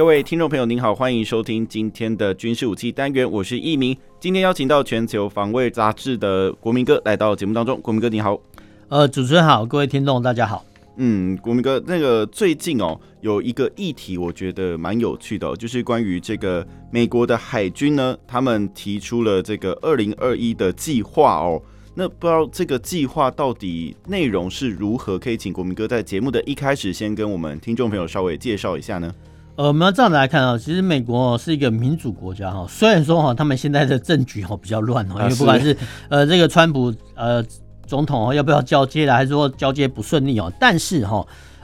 各位听众朋友，您好，欢迎收听今天的军事武器单元，我是一明。今天邀请到全球防卫杂志的国民哥来到节目当中，国民哥你好。呃，主持人好，各位听众大家好。嗯，国民哥，那个最近哦，有一个议题我觉得蛮有趣的哦，就是关于这个美国的海军呢，他们提出了这个二零二一的计划哦。那不知道这个计划到底内容是如何？可以请国民哥在节目的一开始先跟我们听众朋友稍微介绍一下呢？呃，我们要这样子来看啊，其实美国是一个民主国家哈，虽然说哈，他们现在的政局哈比较乱哦，因为不管是呃这个川普呃总统要不要交接了，还是说交接不顺利哦，但是哈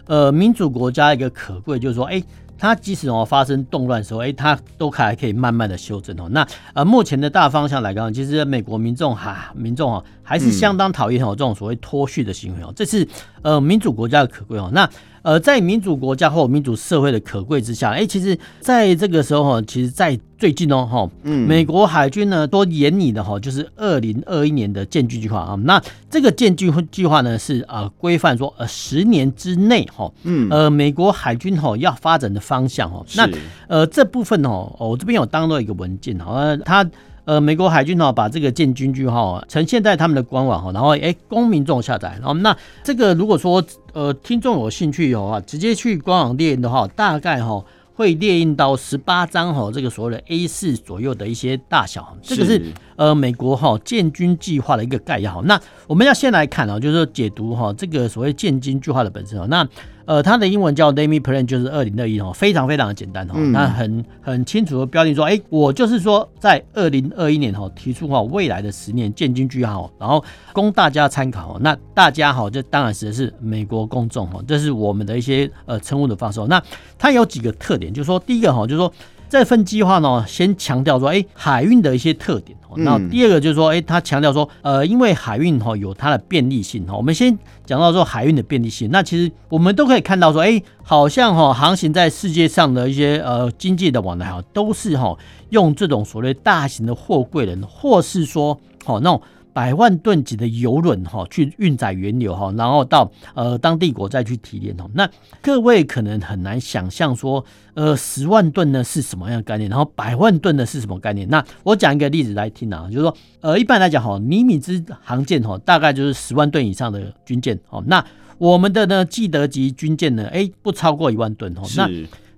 呃民主国家一个可贵就是说，哎，它即使哦发生动乱的时候，哎，它都还可以慢慢的修正哦。那呃目前的大方向来讲，其实美国民众哈民众哦还是相当讨厌哦这种所谓脱序的行为哦，这是呃民主国家的可贵哦。那呃，在民主国家或民主社会的可贵之下，哎、欸，其实在这个时候哈，其实，在最近哦，哈，嗯，美国海军呢都研拟的哈，就是二零二一年的建军计划啊。那这个建军计划呢是呃规范说呃十年之内哈，嗯，呃，美国海军哈要发展的方向哈。那呃这部分哦，我这边有当做一个文件哈，它。呃，美国海军哈把这个建军计划呈现在他们的官网哈，然后哎，供民众下载。然后那这个如果说呃听众有兴趣有啊，直接去官网列印的话，大概哈会列印到十八张哈，这个所谓的 A 四左右的一些大小。这个是呃美国哈建军计划的一个概要。那我们要先来看啊，就是说解读哈这个所谓建军计划的本身啊，那。呃，它的英文叫 name Plan，就是二零二一哦，非常非常的简单哦，嗯、那很很清楚的标定说，哎、欸，我就是说在二零二一年哈提出哈未来的十年建军计划，然后供大家参考哦。那大家哈，这当然指的是美国公众哈，这是我们的一些呃称呼的方式。那它有几个特点，就是说第一个哈，就是说。这份计划呢，先强调说，哎，海运的一些特点。那第二个就是说，哎，他强调说，呃，因为海运哈有它的便利性哈。我们先讲到说海运的便利性。那其实我们都可以看到说，哎，好像哈航行在世界上的一些呃经济的往来哈，都是哈用这种所谓大型的货柜轮，或是说好那种。百万吨级的油轮哈，去运载原油哈，然后到呃当地国再去提炼哈。那各位可能很难想象说，呃十万吨呢是什么样的概念，然后百万吨呢是什么概念？那我讲一个例子来听啊，就是说呃一般来讲哈，尼米兹航舰哈大概就是十万吨以上的军舰哦。那我们的呢基德级军舰呢，哎不超过一万吨哦。那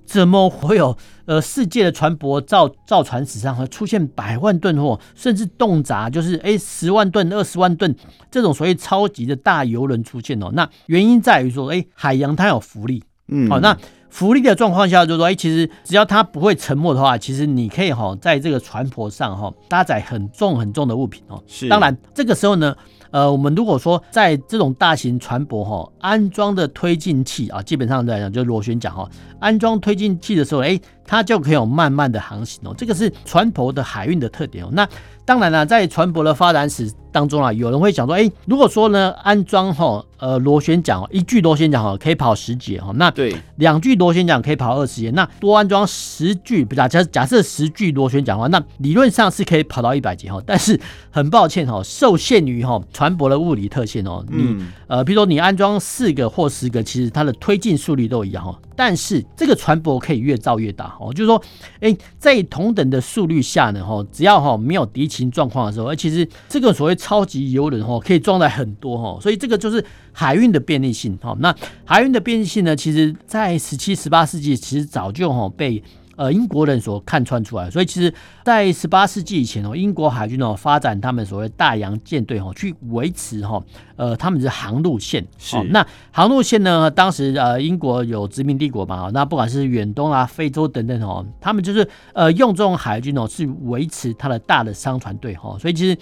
怎么会有呃世界的船舶造造船史上会出现百万吨或甚至动辄就是诶十万吨、二十万吨这种所谓超级的大游轮出现哦？那原因在于说，诶海洋它有浮力，嗯，好，那浮力的状况下就是说，诶其实只要它不会沉没的话，其实你可以哈在这个船舶上哈搭载很重很重的物品哦。是，当然这个时候呢。呃，我们如果说在这种大型船舶哈安装的推进器啊，基本上来讲就螺旋桨哈，安装推进器的时候，哎，它就可以有慢慢的航行哦，这个是船舶的海运的特点哦。那当然了，在船舶的发展史当中啊，有人会想说，哎，如果说呢安装哈呃螺旋桨一具螺旋桨哈可以跑十节哈，那对两具螺旋桨可以跑二十节，那多安装十具，假假假设十具螺旋桨的话，那理论上是可以跑到一百节哈，但是很抱歉哈，受限于哈。船舶的物理特性哦，你呃，比如说你安装四个或十个，其实它的推进速率都一样哈。但是这个船舶可以越造越大哦，就是说，哎，在同等的速率下呢，哈，只要哈没有敌情状况的时候，而其实这个所谓超级游轮哈，可以装载很多哈，所以这个就是海运的便利性哈。那海运的便利性呢，其实在十七、十八世纪其实早就哈被。呃，英国人所看穿出来，所以其实，在十八世纪以前哦，英国海军哦发展他们所谓大洋舰队哦，去维持哈呃他们的航路线。是。那航路线呢，当时呃英国有殖民帝国嘛，那不管是远东啊、非洲等等哦，他们就是呃用这种海军哦去维持他的大的商船队哈。所以其实，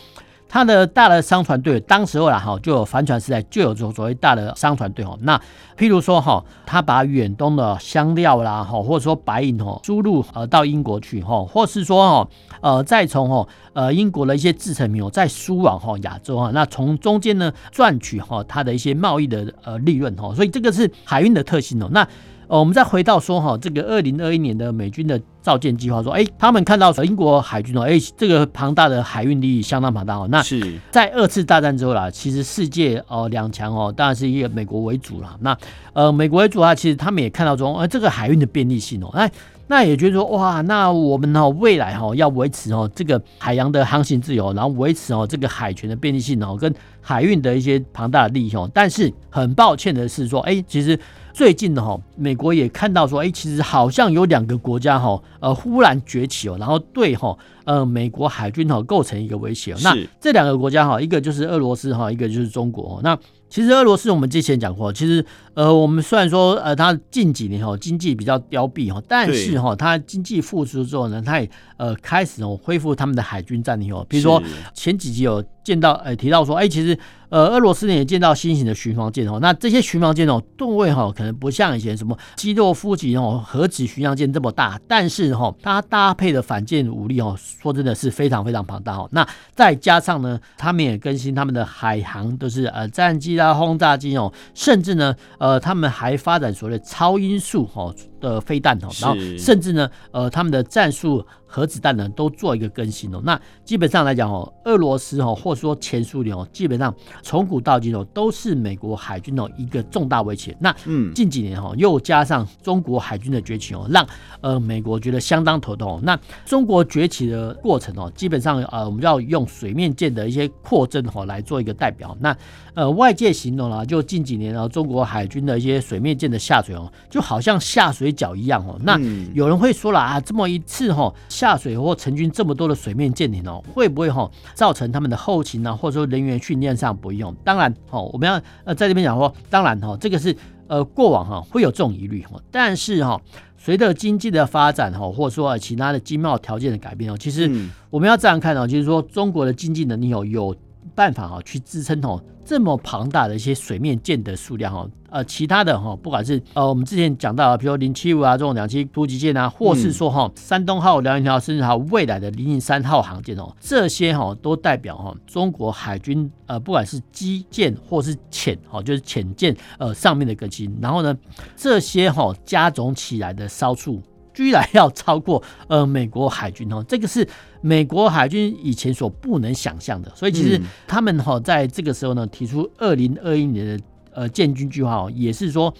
它的大的商船队，当时候啦哈，就有帆船时代就有所所谓大的商船队哈。那譬如说哈，他把远东的香料啦哈，或者说白银哈输入呃到英国去哈，或是说哈呃再从哈呃英国的一些制成品哦再输往哈亚洲哈，那从中间呢赚取哈它的一些贸易的呃利润哈，所以这个是海运的特性哦。那呃，我们再回到说哈，这个二零二一年的美军的造舰计划，说，哎，他们看到英国海军哦，哎，这个庞大的海运利益相当庞大哦。那是在二次大战之后啦，其实世界哦两强哦，当然是以美国为主了。那呃，美国为主啊，其实他们也看到说，呃，这个海运的便利性哦，那那也觉得说，哇，那我们哦未来哈要维持哦这个海洋的航行自由，然后维持哦这个海权的便利性哦，跟海运的一些庞大的利益哦。但是很抱歉的是说，哎，其实。最近的哈，美国也看到说，哎，其实好像有两个国家哈，呃，忽然崛起哦，然后对哈，呃，美国海军哈构成一个威胁。那这两个国家哈，一个就是俄罗斯哈，一个就是中国。那其实俄罗斯我们之前讲过，其实呃，我们虽然说呃，它近几年哈经济比较凋敝哈，但是哈，它经济复苏之后呢，它也呃开始哦恢复他们的海军战力哦，比如说前几集有见到呃提到说，哎，其实。呃，俄罗斯呢也见到新型的巡防舰哦，那这些巡防舰哦，吨位哈可能不像以前什么基洛夫级哦核子巡洋舰这么大，但是哈它搭配的反舰武力哦，说真的是非常非常庞大哦。那再加上呢，他们也更新他们的海航都是呃战机啦、轰炸机哦，甚至呢呃他们还发展所谓的超音速哦的飞弹哦，然后甚至呢呃他们的战术。核子弹呢都做一个更新哦，那基本上来讲哦，俄罗斯哦，或者说前苏联哦，基本上从古到今哦，都是美国海军的一个重大威胁。那嗯，近几年哈，又加上中国海军的崛起哦，让呃美国觉得相当头痛。那中国崛起的过程哦，基本上呃，我们要用水面舰的一些扩增哦来做一个代表。那呃，外界形容了，就近几年啊，中国海军的一些水面舰的下水哦，就好像下水饺一样哦。那有人会说了啊，这么一次哈下水或成军这么多的水面舰艇哦，会不会哈造成他们的后勤呢，或者说人员训练上不用？当然哦，我们要呃在这边讲说，当然哈，这个是呃过往哈会有这种疑虑哈，但是哈随着经济的发展哈，或者说其他的经贸条件的改变哦，其实我们要这样看哦，就是说中国的经济能力有有办法哈去支撑哦。这么庞大的一些水面舰的数量哈，呃，其他的哈，不管是呃，我们之前讲到，比如零七五啊这种两栖突击舰啊，或是说哈，山东号、辽宁号，甚至还有未来的零零三号航舰哦，这些哈都代表哈中国海军呃，不管是基建或是潜哈，就是潜舰呃上面的更新，然后呢，这些哈加总起来的烧数。居然要超过呃美国海军哦，这个是美国海军以前所不能想象的，所以其实他们哈在这个时候呢提出二零二一年的呃建军计划哦，也是说。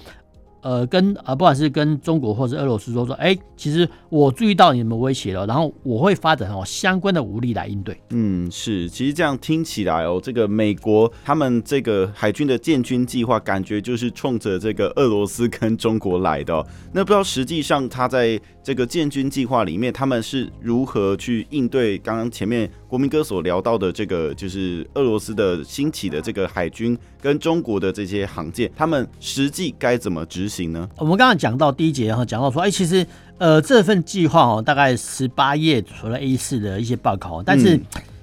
呃，跟呃，不管是跟中国或者俄罗斯说说，哎、其实我注意到你们威胁了，然后我会发展哦相关的武力来应对。嗯，是，其实这样听起来哦，这个美国他们这个海军的建军计划，感觉就是冲着这个俄罗斯跟中国来的。那不知道实际上他在这个建军计划里面，他们是如何去应对刚刚前面国民哥所聊到的这个，就是俄罗斯的兴起的这个海军跟中国的这些航舰，他们实际该怎么执行呢？我们刚刚讲到第一节哈，讲到说，哎，其实呃这份计划哦，大概十八页，除了 A 四的一些报告，但是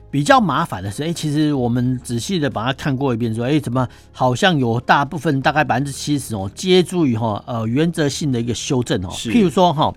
比较麻烦的是，哎，其实我们仔细的把它看过一遍，说，哎，怎么好像有大部分大概百分之七十哦，接触于哈呃原则性的一个修正哦，譬如说哈。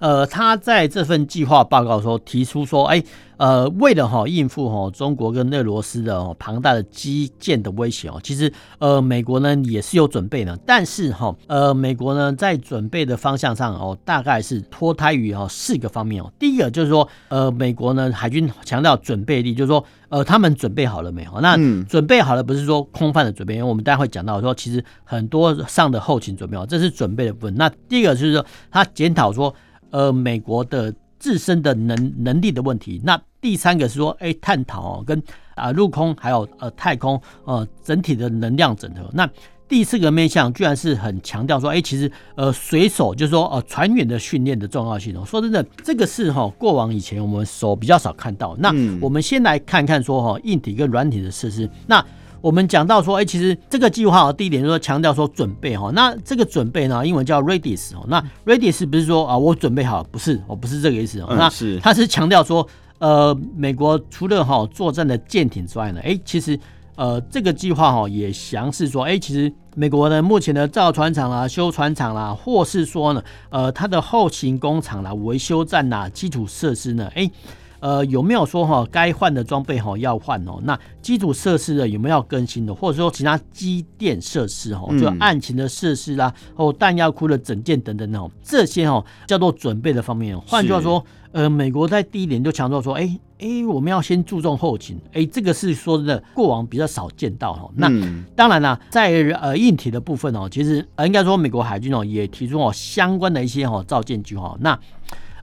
呃，他在这份计划报告说提出说，哎，呃，为了哈应付哈中国跟俄罗斯的庞大的基建的威胁哦，其实呃美国呢也是有准备的，但是哈呃美国呢在准备的方向上哦，大概是脱胎于哈四个方面哦。第一个就是说，呃，美国呢海军强调准备力，就是说，呃，他们准备好了没有？那准备好了不是说空泛的准备，因为我们待会讲到说，其实很多上的后勤准备哦，这是准备的部分。那第一个就是说，他检讨说。呃，美国的自身的能能力的问题。那第三个是说，哎，探讨哦，跟啊陆空还有呃太空呃整体的能量整合。那第四个面向居然是很强调说，哎，其实呃水手就是说呃船员的训练的重要性哦。说真的，这个是哈过往以前我们所比较少看到。那我们先来看看说哈硬体跟软体的设施。那我们讲到说，哎，其实这个计划第一点就是说强调说准备哈，那这个准备呢，英文叫 readiness 哦，那 readiness 不是说啊我准备好，不是，哦不是这个意思哦，那是它是强调说，呃，美国除了哈作战的舰艇之外呢，哎，其实呃这个计划哈也详示说，哎，其实美国呢目前的造船厂啦、修船厂啦，或是说呢，呃，它的后勤工厂啦、维修站呐、基础设施呢，哎。呃，有没有说哈该换的装备哈要换哦？那基础设施的有没有要更新的，或者说其他机电设施哈，就案情的设施啦，哦弹药库的整建等等哦，这些哦叫做准备的方面。换句话说，呃，美国在第一点就强调说，哎、欸、哎、欸，我们要先注重后勤，哎、欸，这个是说的过往比较少见到哈。那当然啦，在呃硬体的部分哦，其实呃应该说美国海军哦也提出哦相关的一些哦造舰计划。那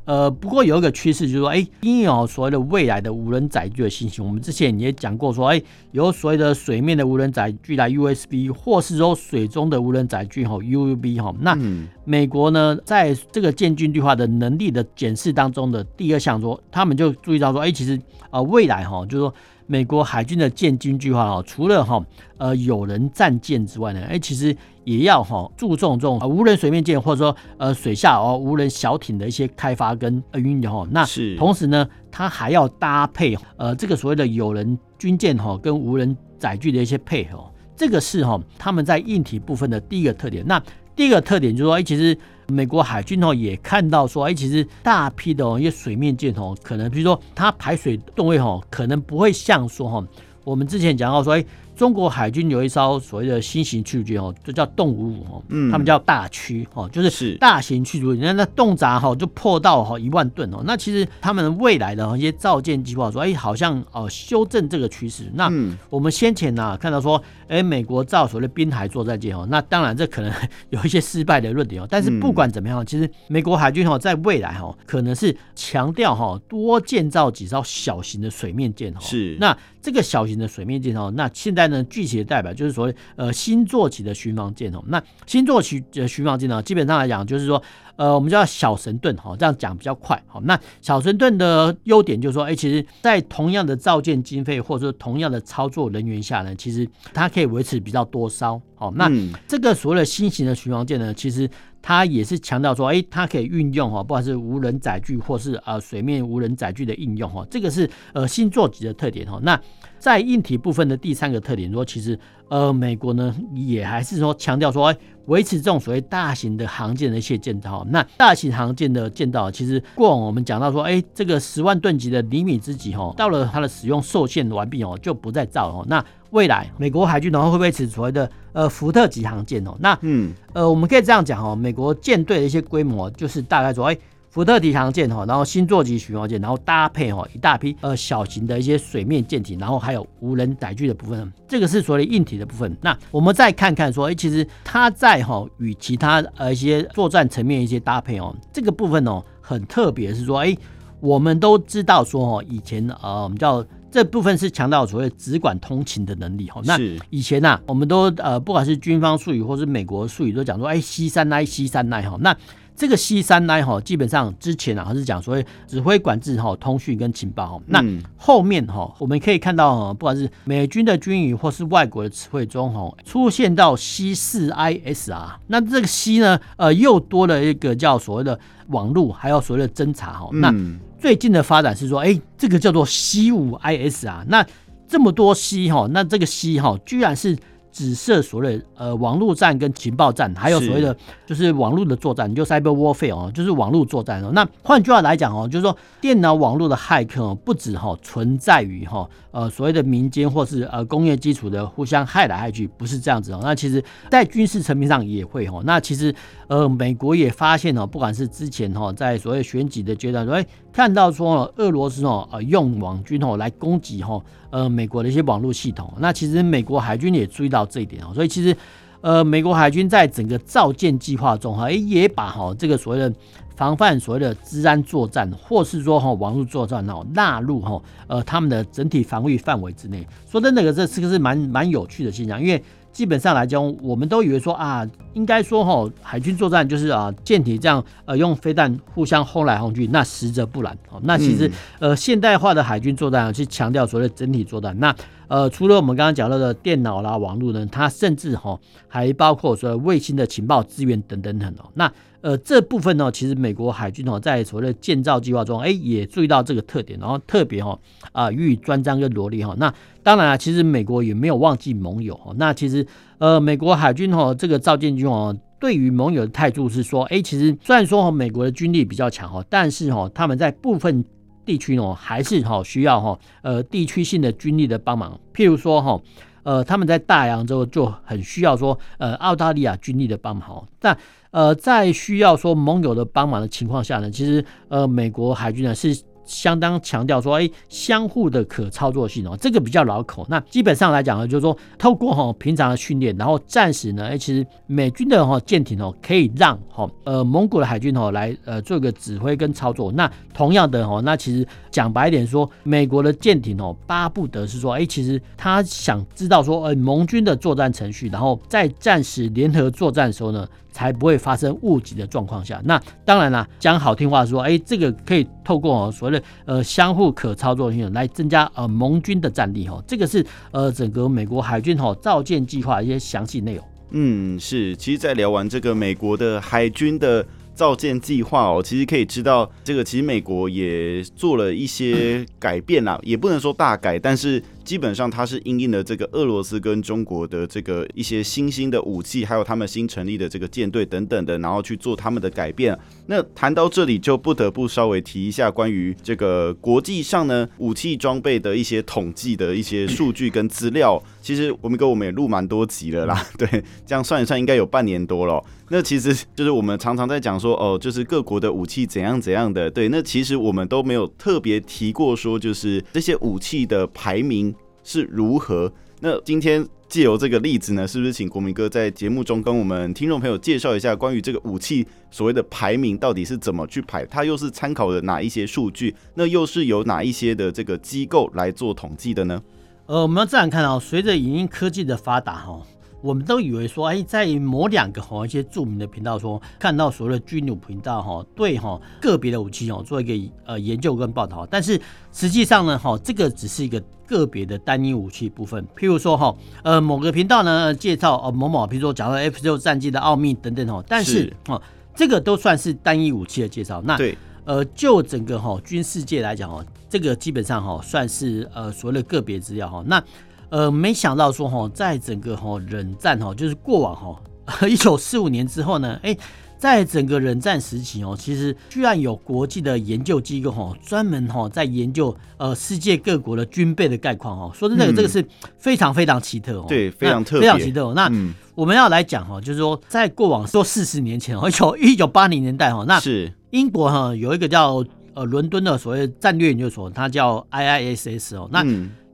呃，不过有一个趋势就是说，哎，因为哦所谓的未来的无人载具的兴起，我们之前也讲过说，哎，有所谓的水面的无人载具来 USB，或是说水中的无人载具哈 UUB 哈。那美国呢，在这个建军计划的能力的检视当中的第二项说，他们就注意到说，哎，其实啊未来哈，就是说。美国海军的建军计划哦，除了哈呃有人战舰之外呢，哎，其实也要哈注重这种无人水面舰或者说呃水下哦无人小艇的一些开发跟运用哈。那同时呢，它还要搭配呃这个所谓的有人军舰哈跟无人载具的一些配合，这个是哈他们在硬体部分的第一个特点。那第一个特点就是说，哎，其实美国海军哦也看到说，哎，其实大批的哦一些水面舰哦，可能比如说它排水动位哦，可能不会像说哈，我们之前讲到说，哎。中国海军有一艘所谓的新型驱逐舰哦，就叫动五五哦，嗯，他们叫大驱哦，就是大型驱逐舰，那那动闸哈就破到哈一万吨哦。那其实他们未来的一些造舰计划说，哎，好像哦修正这个趋势。那我们先前呢看到说，哎，美国造所谓的滨海作战舰哦，那当然这可能 有一些失败的论点哦。但是不管怎么样，其实美国海军哦在未来哈可能是强调哈多建造几艘小型的水面舰哦。是那。这个小型的水面舰哦，那现在具体的代表就是所谓呃新坐骑的巡防舰哦。那新坐骑的巡防舰呢，基本上来讲就是说，呃，我们叫小神盾哈，这样讲比较快。好，那小神盾的优点就是说，哎，其实在同样的造舰经费或者说同样的操作人员下呢，其实它可以维持比较多艘。好，那这个所谓的新型的巡防舰呢，其实。它也是强调说，哎，它可以运用哈，不管是无人载具或是呃水面无人载具的应用哈，这个是呃新座级的特点哈。那在硬体部分的第三个特点说，其实呃美国呢也还是说强调说，哎，维持这种所谓大型的航舰的一些建造。那大型航舰的建造，其实过往我们讲到说，哎，这个十万吨级的厘米之级哦，到了它的使用受限完毕哦，就不再造了。那未来美国海军然后会不会持所谓的呃福特级航舰哦？那嗯呃我们可以这样讲哦，美国舰队的一些规模就是大概说哎福特级航舰哈，然后星座级巡洋舰，然后搭配哈一大批呃小型的一些水面舰艇，然后还有无人载具的部分，这个是所谓硬体的部分。那我们再看看说哎其实它在哈与其他呃一些作战层面一些搭配哦，这个部分哦很特别是说哎我们都知道说哦以前呃我们叫。这部分是强调所谓直管通勤的能力哈。那以前呐、啊，我们都呃，不管是军方术语或是美国术语，都讲说，哎，C 三 I C 三 I 哈。那这个 C 三 I 哈，基本上之前啊，还是讲所谓指挥管制哈、通讯跟情报哈。那后面哈，我们可以看到哈，不管是美军的军语或是外国的词汇中哈，出现到 C 四 I S 啊。那这个 C 呢，呃，又多了一个叫所谓的网络，还有所谓的侦查哈。那最近的发展是说，哎，这个叫做 C 五 IS 啊，那这么多 C 哈，那这个 C 哈，居然是。指涉所谓呃网络战跟情报战，还有所谓的就是网络的作战，就 cyber warfare 哦，就是网络作战哦。那换句话来讲哦，就是说电脑网络的骇客哦，不止哈存在于哈呃所谓的民间或是呃工业基础的互相害来害去，不是这样子哦。那其实在军事层面上也会哈。那其实呃美国也发现哦，不管是之前哈在所谓选举的阶段，说看到说俄罗斯哦呃用网军哦来攻击哈。呃，美国的一些网络系统，那其实美国海军也注意到这一点哦，所以其实，呃，美国海军在整个造舰计划中哈，也把哈这个所谓的防范所谓的治安作战，或是说哈网络作战哦纳入哈呃他们的整体防御范围之内。说真的，这个是个是蛮蛮有趣的现象，因为。基本上来讲，我们都以为说啊，应该说哈，海军作战就是啊，舰艇这样呃，用飞弹互相轰来轰去，那实则不然哦。那其实呃，现代化的海军作战去强调所谓的整体作战。那呃，除了我们刚刚讲到的电脑啦、网络呢，它甚至哈还包括说卫星的情报资源等等等哦。那呃，这部分呢，其实美国海军哦，在所谓的建造计划中，哎，也注意到这个特点，然后特别哈啊予以专章跟罗列哈。那当然啊，其实美国也没有忘记盟友哈。那其实呃，美国海军哈这个造舰军哦，对于盟友的态度是说，哎，其实虽然说哈美国的军力比较强哈，但是哈他们在部分地区呢还是哈需要哈呃地区性的军力的帮忙，譬如说哈。呃，他们在大洋洲就很需要说，呃，澳大利亚军力的帮忙。但呃，在需要说盟友的帮忙的情况下呢，其实呃，美国海军呢是。相当强调说，哎，相互的可操作性哦，这个比较牢口。那基本上来讲呢，就是说，透过哈平常的训练，然后暂时呢，哎，其实美军的哈舰艇哦，可以让哈呃蒙古的海军哦来呃做一个指挥跟操作。那同样的哈，那其实讲白一点说，美国的舰艇哦，巴不得是说，哎，其实他想知道说，呃，盟军的作战程序，然后在战时联合作战的时候呢。才不会发生误击的状况下，那当然啦，讲好听话说，哎，这个可以透过哦所谓的呃相互可操作性来增加呃盟军的战力哈，这个是呃整个美国海军哈造舰计划一些详细内容。嗯，是，其实，在聊完这个美国的海军的。造舰计划哦，其实可以知道，这个其实美国也做了一些改变啦，也不能说大改，但是基本上它是因应了这个俄罗斯跟中国的这个一些新兴的武器，还有他们新成立的这个舰队等等的，然后去做他们的改变。那谈到这里，就不得不稍微提一下关于这个国际上呢武器装备的一些统计的一些数据跟资料。其实我们跟我们也录蛮多集了啦，对，这样算一算应该有半年多了。那其实就是我们常常在讲说，哦，就是各国的武器怎样怎样的，对。那其实我们都没有特别提过说，就是这些武器的排名是如何。那今天借由这个例子呢，是不是请国民哥在节目中跟我们听众朋友介绍一下关于这个武器所谓的排名到底是怎么去排？它又是参考了哪一些数据？那又是由哪一些的这个机构来做统计的呢？呃，我们要这样看啊，随着影音科技的发达哈，我们都以为说，哎，在某两个哈一些著名的频道说看到所谓的军武频道哈，对哈个别的武器哦做一个呃研究跟报道，但是实际上呢哈，这个只是一个个别的单一武器部分，譬如说哈，呃某个频道呢介绍呃某某，比如说假如 F 六战机的奥秘等等哦，但是哦这个都算是单一武器的介绍，那对。呃，就整个哈军事界来讲哦，这个基本上哈算是呃所谓的个别资料哈。那呃没想到说哈，在整个哈冷战哈，就是过往哈 一九四五年之后呢，哎，在整个冷战时期哦，其实居然有国际的研究机构哈，专门哈在研究呃世界各国的军备的概况哦。说真的，这个是非常非常奇特哦，对，非常特，非常奇特。那我们要来讲哈，就是说在过往说四十年前哦，一九一九八零年代哈，那是。英国哈有一个叫呃伦敦的所谓战略研究所，它叫 IISS 哦。那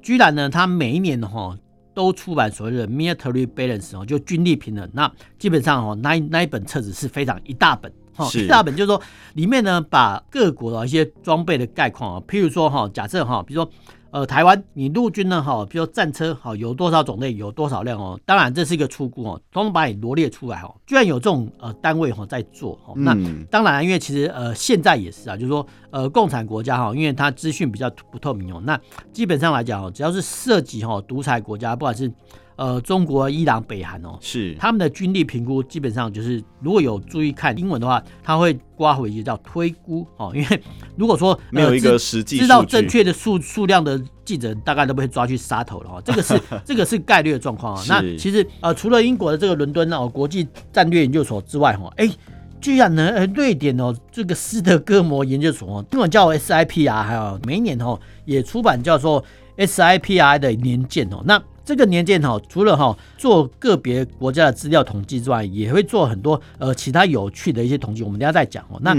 居然呢，它每一年哈都出版所谓的 Military Balance 哦，就军力平衡。那基本上哦，那那一本册子是非常一大本哈，一大本就是说里面呢把各国的一些装备的概况啊，譬如说哈，假设哈，比如说。呃，台湾你陆军呢，哈，比如战车，哈，有多少种类，有多少辆哦？当然这是一个初估哦，统统把你罗列出来哦。居然有这种呃单位哈在做，那当然，因为其实呃现在也是啊，就是说呃共产国家哈，因为它资讯比较不透明哦，那基本上来讲哦，只要是涉及哈独裁国家，不管是。呃，中国、伊朗、北韩哦，是他们的军力评估，基本上就是如果有注意看英文的话，他会刮回一个叫推估哦。因为如果说 没有一个实际知道正确的数数量的记者，大概都被抓去杀头了哈。这个是 这个是概率的状况啊。那其实呃，除了英国的这个伦敦哦国际战略研究所之外哈，哎，居然呢，呃，瑞典哦这个斯德哥摩研究所哦，英文叫 SIPR，还有每一年哦也出版叫做 SIPR 的年鉴哦，那。这个年鉴哈，除了哈做个别国家的资料统计之外，也会做很多呃其他有趣的一些统计，我们等下再讲哦。那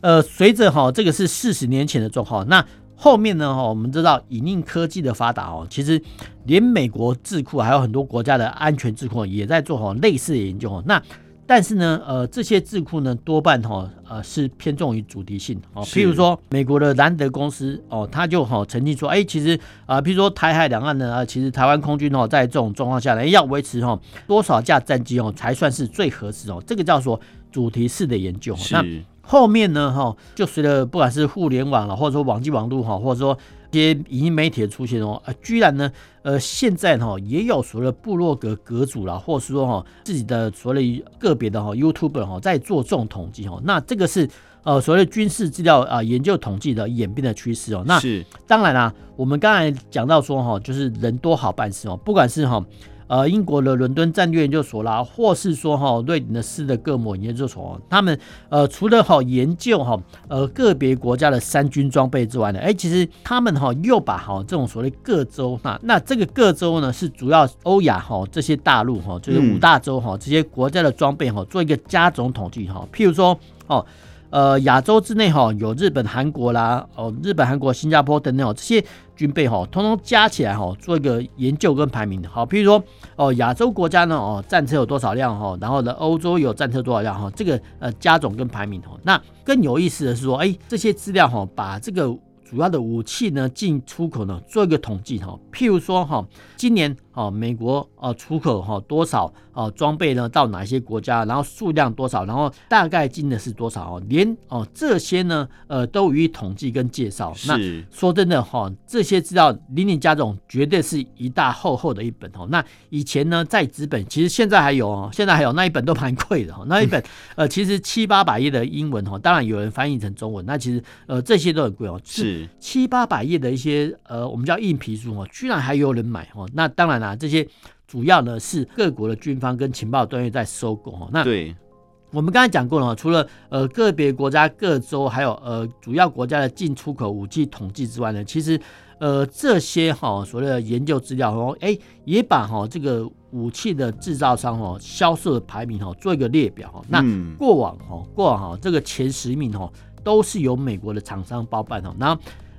呃，随着哈这个是四十年前的状况，那后面呢哈，我们知道引领科技的发达哦，其实连美国智库还有很多国家的安全智库也在做哈类似的研究哦。那但是呢，呃，这些智库呢，多半哈，呃，是偏重于主题性哦。譬如说，美国的兰德公司哦，他就哈曾经说，哎，其实啊，譬如说台海两岸呢，啊，其实台湾空军哦，在这种状况下呢，要维持哈多少架战机哦，才算是最合适哦。这个叫做主题式的研究。那后面呢，哈，就随着不管是互联网了，或者说网际网络哈，或者说一些影音媒体的出现哦，啊，居然呢，呃，现在哈也有所谓的部落格阁主啦，或者是说哈自己的所谓个别的哈 YouTuber 哈在做这种统计哦，那这个是呃所谓的军事资料啊研究统计的演变的趋势哦。那是当然啦，我们刚才讲到说哈，就是人多好办事哦，不管是哈。呃，英国的伦敦战略研究所啦，或是说哈，瑞典的斯德哥尔摩研究所，他们呃，除了哈研究哈呃个别国家的三军装备之外呢，哎，其实他们哈又把哈这种所谓各州那那这个各州呢是主要欧亚哈这些大陆哈，就是五大洲哈这些国家的装备哈做一个加总统计哈，譬如说哦。呃，呃亚洲之内哈有日本、韩国啦，哦，日本、韩国、新加坡等等哦，这些军备哈，通通加起来哈，做一个研究跟排名。好，譬如说哦，亚洲国家呢哦，战车有多少辆哈？然后呢，欧洲有战车多少辆哈？这个呃加总跟排名哈。那更有意思的是说，哎，这些资料哈，把这个。主要的武器呢，进出口呢，做一个统计哈。譬如说哈，今年啊，美国啊出口哈多少啊装备呢？到哪些国家？然后数量多少？然后大概进的是多少？哦，连哦这些呢，呃，都予以统计跟介绍。是。那说真的哈，这些资料林林家总，绝对是一大厚厚的一本哦。那以前呢，在纸本，其实现在还有哦，现在还有那一本都蛮贵的哈。那一本呃，其实七八百页的英文哈，当然有人翻译成中文，那其实呃这些都很贵哦。是。七八百页的一些呃，我们叫硬皮书哦，居然还有人买哦。那当然啦，这些主要呢是各国的军方跟情报单位在收购哦。那对，我们刚才讲过了，除了呃个别国家各州还有呃主要国家的进出口武器统计之外呢，其实呃这些哈所谓的研究资料哦，哎也把哈这个武器的制造商哦销售的排名哦做一个列表哦。那过往哈过往哈这个前十名哦。都是由美国的厂商包办哦，那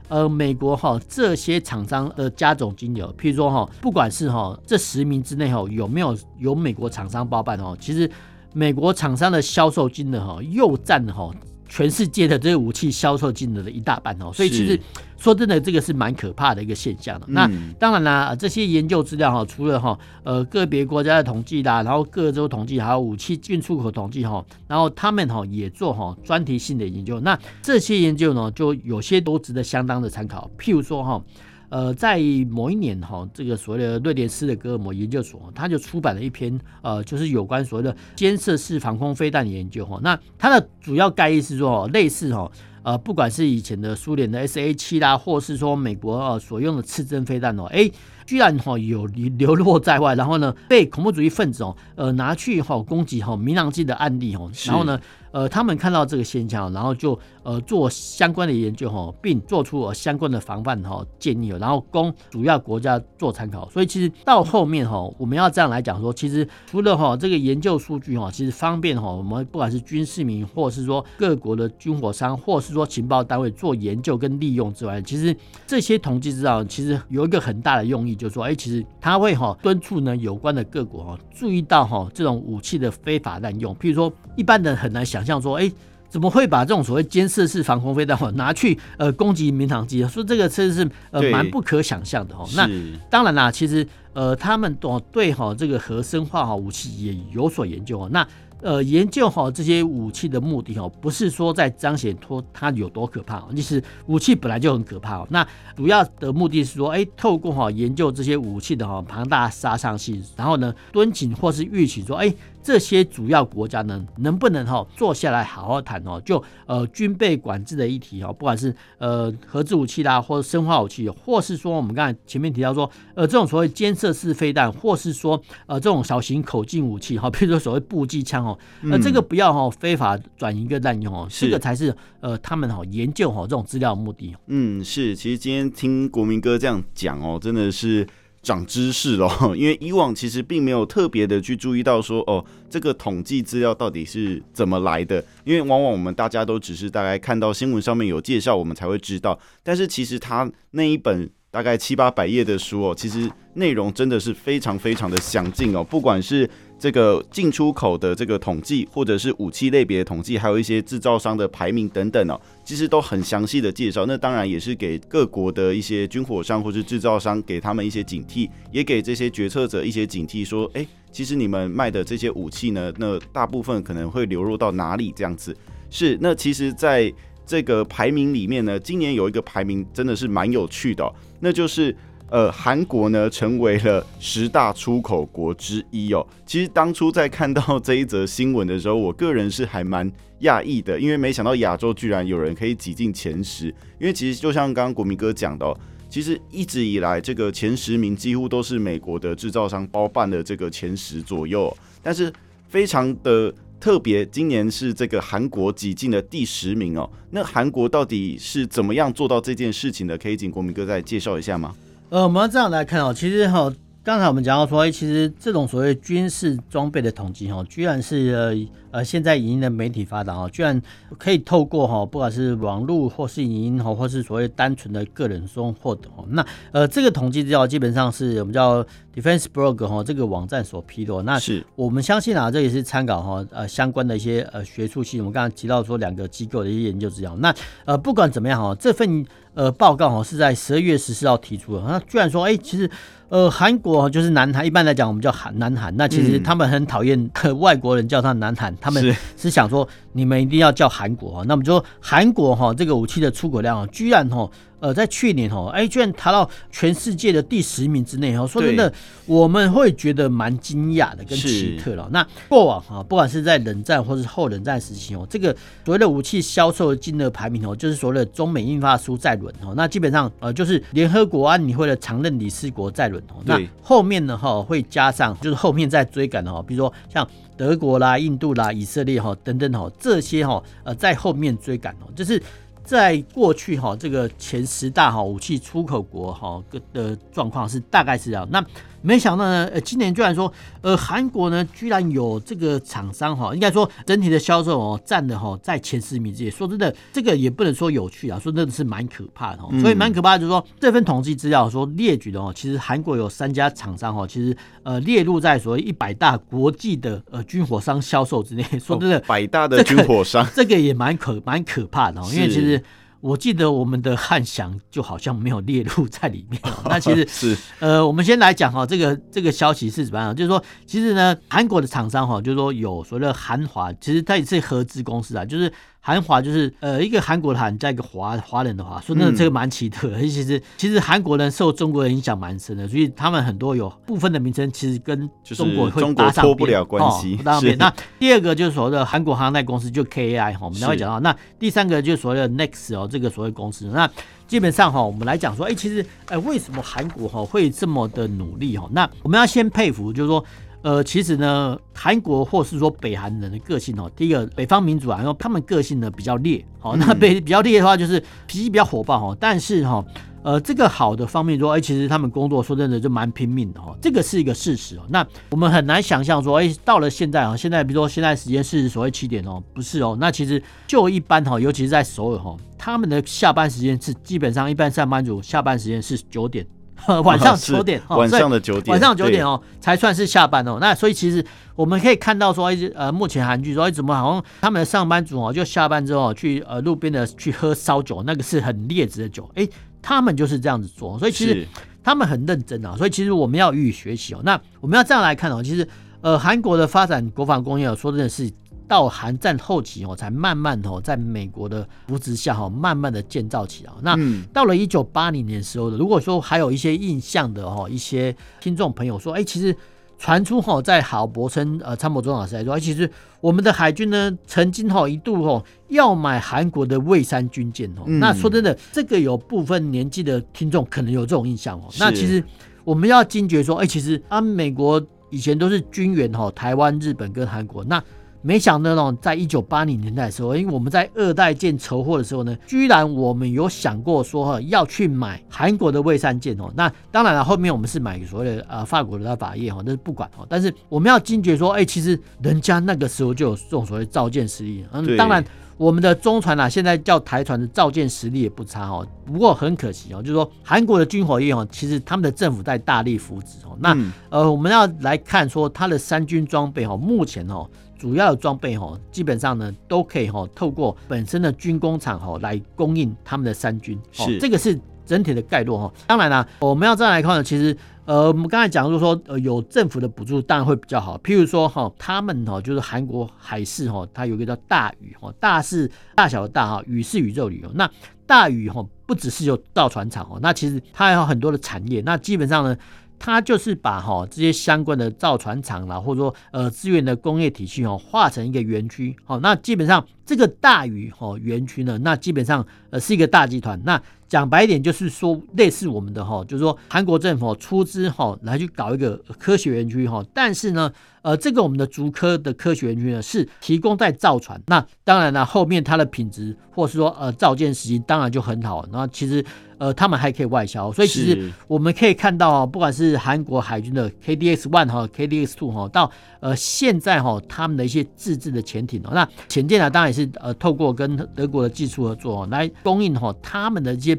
呃，美国哈这些厂商的加总金额，譬如说哈，不管是哈这十名之内哈有没有由美国厂商包办哦，其实美国厂商的销售金额哈又占哈。全世界的这个武器销售金额的一大半哦，所以其实说真的，这个是蛮可怕的一个现象的。那当然啦，这些研究资料哈，除了哈呃个别国家的统计啦，然后各州统计，还有武器进出口统计哈，然后他们哈也做哈专题性的研究。那这些研究呢，就有些都值得相当的参考。譬如说哈。呃，在某一年哈，这个所谓的瑞典斯德哥尔摩研究所，他就出版了一篇呃，就是有关所谓的监测式防空飞弹的研究哈。那它的主要概意是说，类似哈，呃，不管是以前的苏联的 SA 七啦，或是说美国呃所用的刺针飞弹哦，哎。居然哈有流落在外，然后呢被恐怖主义分子哦呃拿去哈攻击哈民航机的案例哦，然后呢呃他们看到这个现象，然后就呃做相关的研究哈，并做出了相关的防范哈建议，然后供主要国家做参考。所以其实到后面哈，我们要这样来讲说，其实除了哈这个研究数据哈，其实方便哈我们不管是军事民，或是说各国的军火商，或是说情报单位做研究跟利用之外，其实这些统计资料其实有一个很大的用意。就是说，哎，其实他会哈敦促呢有关的各国哈注意到哈这种武器的非法滥用。譬如说，一般人很难想象说，哎，怎么会把这种所谓监视式防空飞弹哈拿去呃攻击民航机？说这个其实是呃蛮不可想象的哦。那当然啦，其实呃他们都对哈这个核生化哈武器也有所研究哦。那呃，研究好这些武器的目的哦，不是说在彰显说它有多可怕哦，其实武器本来就很可怕哦。那主要的目的是说，哎，透过哈研究这些武器的哈庞大杀伤性，然后呢，敦请或是预警说，哎。这些主要国家呢，能不能哈坐下来好好谈哦？就呃军备管制的议题哦，不管是呃核子武器啦，或者生化武器，或是说我们刚才前面提到说，呃这种所谓监射式飞弹，或是说呃这种小型口径武器哈，比如说所谓步机枪哦，呃这个不要哈非法转移跟滥用哦，这个才是呃他们哈研究哈这种资料的目的。嗯，是，其实今天听国民哥这样讲哦，真的是。长知识了，因为以往其实并没有特别的去注意到说，哦，这个统计资料到底是怎么来的？因为往往我们大家都只是大概看到新闻上面有介绍，我们才会知道。但是其实他那一本大概七八百页的书哦，其实内容真的是非常非常的详尽哦，不管是。这个进出口的这个统计，或者是武器类别的统计，还有一些制造商的排名等等哦，其实都很详细的介绍。那当然也是给各国的一些军火商或是制造商，给他们一些警惕，也给这些决策者一些警惕，说，哎，其实你们卖的这些武器呢，那大部分可能会流入到哪里？这样子是那其实在这个排名里面呢，今年有一个排名真的是蛮有趣的，那就是。呃，韩国呢成为了十大出口国之一哦。其实当初在看到这一则新闻的时候，我个人是还蛮讶异的，因为没想到亚洲居然有人可以挤进前十。因为其实就像刚刚国民哥讲的哦，其实一直以来这个前十名几乎都是美国的制造商包办的这个前十左右。但是非常的特别，今年是这个韩国挤进了第十名哦。那韩国到底是怎么样做到这件事情的？可以请国民哥再介绍一下吗？呃，我们要这样来看哦，其实哈，刚才我们讲到说，其实这种所谓军事装备的统计哈，居然是呃呃。呃，现在影音的媒体发达哦，居然可以透过哈，不管是网络或是影音哈，或是所谓单纯的个人中获得哦。那呃，这个统计资料基本上是我们叫 Defense Blog 哈这个网站所披露。那是我们相信啊，这也是参考哈呃相关的一些呃学术性。我们刚刚提到说两个机构的一些研究资料。那呃不管怎么样哈，这份呃报告哈是在十二月十四号提出的。那居然说哎，其实呃韩国就是南韩，一般来讲我们叫韩南韩。那其实他们很讨厌 外国人叫他南韩。他们是想说，你们一定要叫韩国哈，那么就说韩国哈这个武器的出口量啊，居然哈。呃，在去年哈，哎，居然爬到全世界的第十名之内哦。说真的，我们会觉得蛮惊讶的，跟奇特了。那过往哈，不管是在冷战或是后冷战时期哦，这个所谓的武器销售的金额排名哦，就是所谓的中美印发书在轮哦。那基本上呃，就是联合国安理会的常任理事国在轮哦。那后面呢哈，会加上就是后面再追赶的哈，比如说像德国啦、印度啦、以色列哈等等哈，这些哈呃在后面追赶哦，就是。在过去哈，这个前十大哈武器出口国哈的状况是大概是这样。那没想到呢，呃，今年居然说，呃，韩国呢居然有这个厂商哈，应该说整体的销售哦占的哈在前十名之内。说真的，这个也不能说有趣啊，说真的是蛮可怕的。所以蛮可怕的就是说，这份统计资料说列举的哦，其实韩国有三家厂商哈，其实呃列入在所谓一百大国际的呃军火商销售之内。说真的，百大的军火商，这个也蛮可蛮可怕的，因为其实。我记得我们的汉翔就好像没有列入在里面。那其实是呃，我们先来讲哈，这个这个消息是怎么样？就是说，其实呢，韩国的厂商哈，就是说有所谓的韩华，其实它也是合资公司啊，就是。韩华就是呃一个韩国的韩加一个华华人的华，说那这个蛮奇特的。其实其实韩国人受中国人影响蛮深的，所以他们很多有部分的名称其实跟中国会搭上边，脱不了关系。搭上边。那第二个就是所谓的韩国航太公司，就 KAI 哈，我们才会讲到。那第三个就是所谓的 Next 哦，这个所谓公司。那基本上哈，我们来讲说，哎，其实哎，为什么韩国哈会这么的努力哈？那我们要先佩服，就是说。呃，其实呢，韩国或是说北韩人的个性哦，第一个北方民族啊，然后他们个性呢比较烈，好，那北比较烈的话就是脾气比较火爆哈，但是哈，呃，这个好的方面说，哎，其实他们工作说真的就蛮拼命的哈，这个是一个事实哦。那我们很难想象说，哎，到了现在啊，现在比如说现在时间是所谓七点哦，不是哦，那其实就一般哈，尤其是在首尔哈，他们的下班时间是基本上一般上班族下班时间是九点。晚上九点，晚上的九点，晚上九点哦，才算是下班哦。那所以其实我们可以看到说，呃，目前韩剧说，怎么好像他们的上班族哦，就下班之后去呃路边的去喝烧酒，那个是很劣质的酒，哎，他们就是这样子做。所以其实他们很认真啊。所以其实我们要予以学习哦。那我们要这样来看哦，其实呃，韩国的发展国防工业，说真的是。到韩战后期哦，才慢慢哦，在美国的扶持下哈，慢慢的建造起来。那到了一九八零年时候的，如果说还有一些印象的哈，一些听众朋友说，哎，其实传出哈，在郝柏村呃参谋总老师来说，其实我们的海军呢，曾经哈一度哈要买韩国的蔚山军舰哦。那说真的，这个有部分年纪的听众可能有这种印象哦。那其实我们要惊觉说，哎，其实啊，美国以前都是军援哈，台湾、日本跟韩国那。没想到呢，在一九八零年代的时候，因为我们在二代舰筹货的时候呢，居然我们有想过说哈要去买韩国的蔚山舰哦。那当然了，后面我们是买所谓的呃法国的大法叶哈，那是不管哦。但是我们要惊觉说，哎，其实人家那个时候就有这种所谓造舰实力。嗯，当然我们的中船啊，现在叫台船的造舰实力也不差哦。不过很可惜哦，就是说韩国的军火业哦，其实他们的政府在大力扶持哦。那呃，我们要来看说它的三军装备哦，目前哦。主要的装备哈，基本上呢都可以哈透过本身的军工厂哈来供应他们的三军，是这个是整体的概络哈。当然啦，我们要再来看呢，其实呃，我们刚才讲就是说，呃，有政府的补助当然会比较好。譬如说哈，他们哈就是韩国海事哈，它有一个叫大宇哈，大是大小的大哈，宇是宇宙旅游。那大宇哈不只是有造船厂哦，那其实它还有很多的产业。那基本上呢。它就是把哈这些相关的造船厂啦，或者说呃资源的工业体系哦，化成一个园区。好，那基本上这个大鱼哦园区呢，那基本上呃是一个大集团。那讲白一点，就是说类似我们的哈，就是说韩国政府出资哈来去搞一个科学园区哈，但是呢，呃，这个我们的竹科的科学园区呢是提供在造船，那当然了，后面它的品质或是说呃造舰时间当然就很好。那其实呃他们还可以外销，所以其实我们可以看到，不管是韩国海军的 KDX One 哈、KDX Two 哈，到呃现在哈他们的一些自制的潜艇哦，那潜舰呢当然也是呃透过跟德国的技术合作来供应哈他们的一些。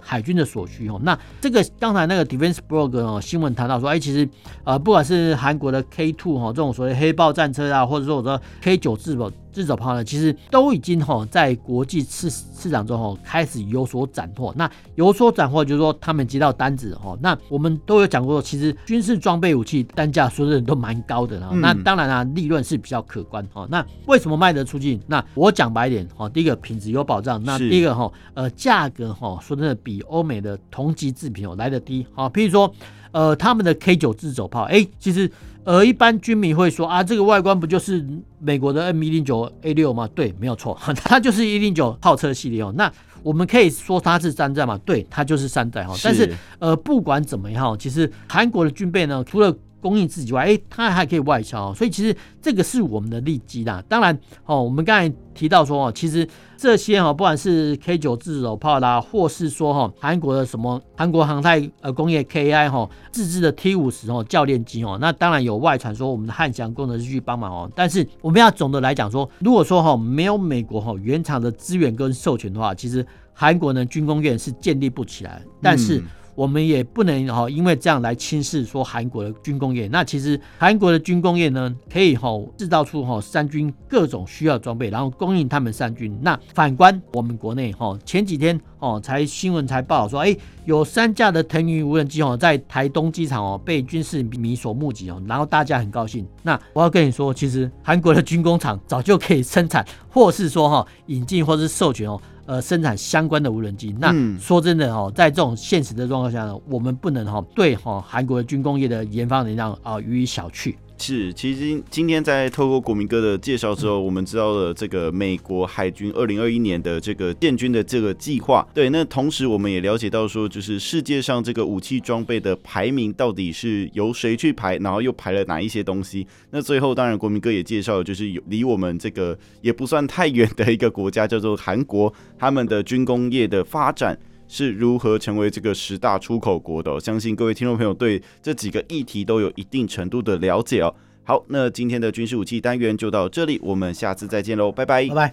海军的所需哦，那这个刚才那个 Defense Blog 哦新闻谈到说，哎，其实呃不管是韩国的 K Two 哈这种所谓黑豹战车啊，或者说我说 K 九自走自走炮呢，其实都已经哈在国际市市场中哈开始有所斩获。那有所斩获就是说他们接到单子哈，那我们都有讲过，其实军事装备武器单价说真的都蛮高的哈。那当然啊，利润是比较可观哈。那为什么卖得出去？那我讲白一点哈，第一个品质有保障，那第一个哈呃价格哈说真的比欧美的同级制品哦来的低啊，譬如说，呃，他们的 K 九自走炮，哎，其实呃，一般军迷会说啊，这个外观不就是美国的 M 一零九 A 六吗？对，没有错，它就是一零九炮车系列哦。那我们可以说它是山寨嘛？对，它就是山寨哈。但是呃，不管怎么样，其实韩国的军备呢，除了供应自己外，哎，它还可以外销，所以其实这个是我们的利基啦。当然，哦，我们刚才提到说，哦，其实这些哈，不管是 K 九自走炮啦，或是说哈，韩国的什么韩国航太呃工业 KI 哈自制的 T 五十哦教练机哦，那当然有外传说我们的汉翔工程师去帮忙哦。但是我们要总的来讲说，如果说哈没有美国哈原厂的资源跟授权的话，其实韩国呢军工业是建立不起来。但是。我们也不能哈，因为这样来轻视说韩国的军工业。那其实韩国的军工业呢，可以哈制造出哈三军各种需要装备，然后供应他们三军。那反观我们国内哈，前几天哦才新闻才报道说，哎，有三架的腾云无人机哦，在台东机场哦被军事迷所目击哦，然后大家很高兴。那我要跟你说，其实韩国的军工厂早就可以生产，或是说哈引进或是授权哦。呃，生产相关的无人机，那说真的哈，在这种现实的状况下呢，我们不能哈对哈韩国的军工业的研发能量啊予以小觑。是，其实今天在透过国民哥的介绍之后，我们知道了这个美国海军二零二一年的这个建军的这个计划。对，那同时我们也了解到说，就是世界上这个武器装备的排名到底是由谁去排，然后又排了哪一些东西。那最后，当然国民哥也介绍了，就是有离我们这个也不算太远的一个国家，叫做韩国，他们的军工业的发展。是如何成为这个十大出口国的？相信各位听众朋友对这几个议题都有一定程度的了解哦。好，那今天的军事武器单元就到这里，我们下次再见喽，拜拜，拜拜。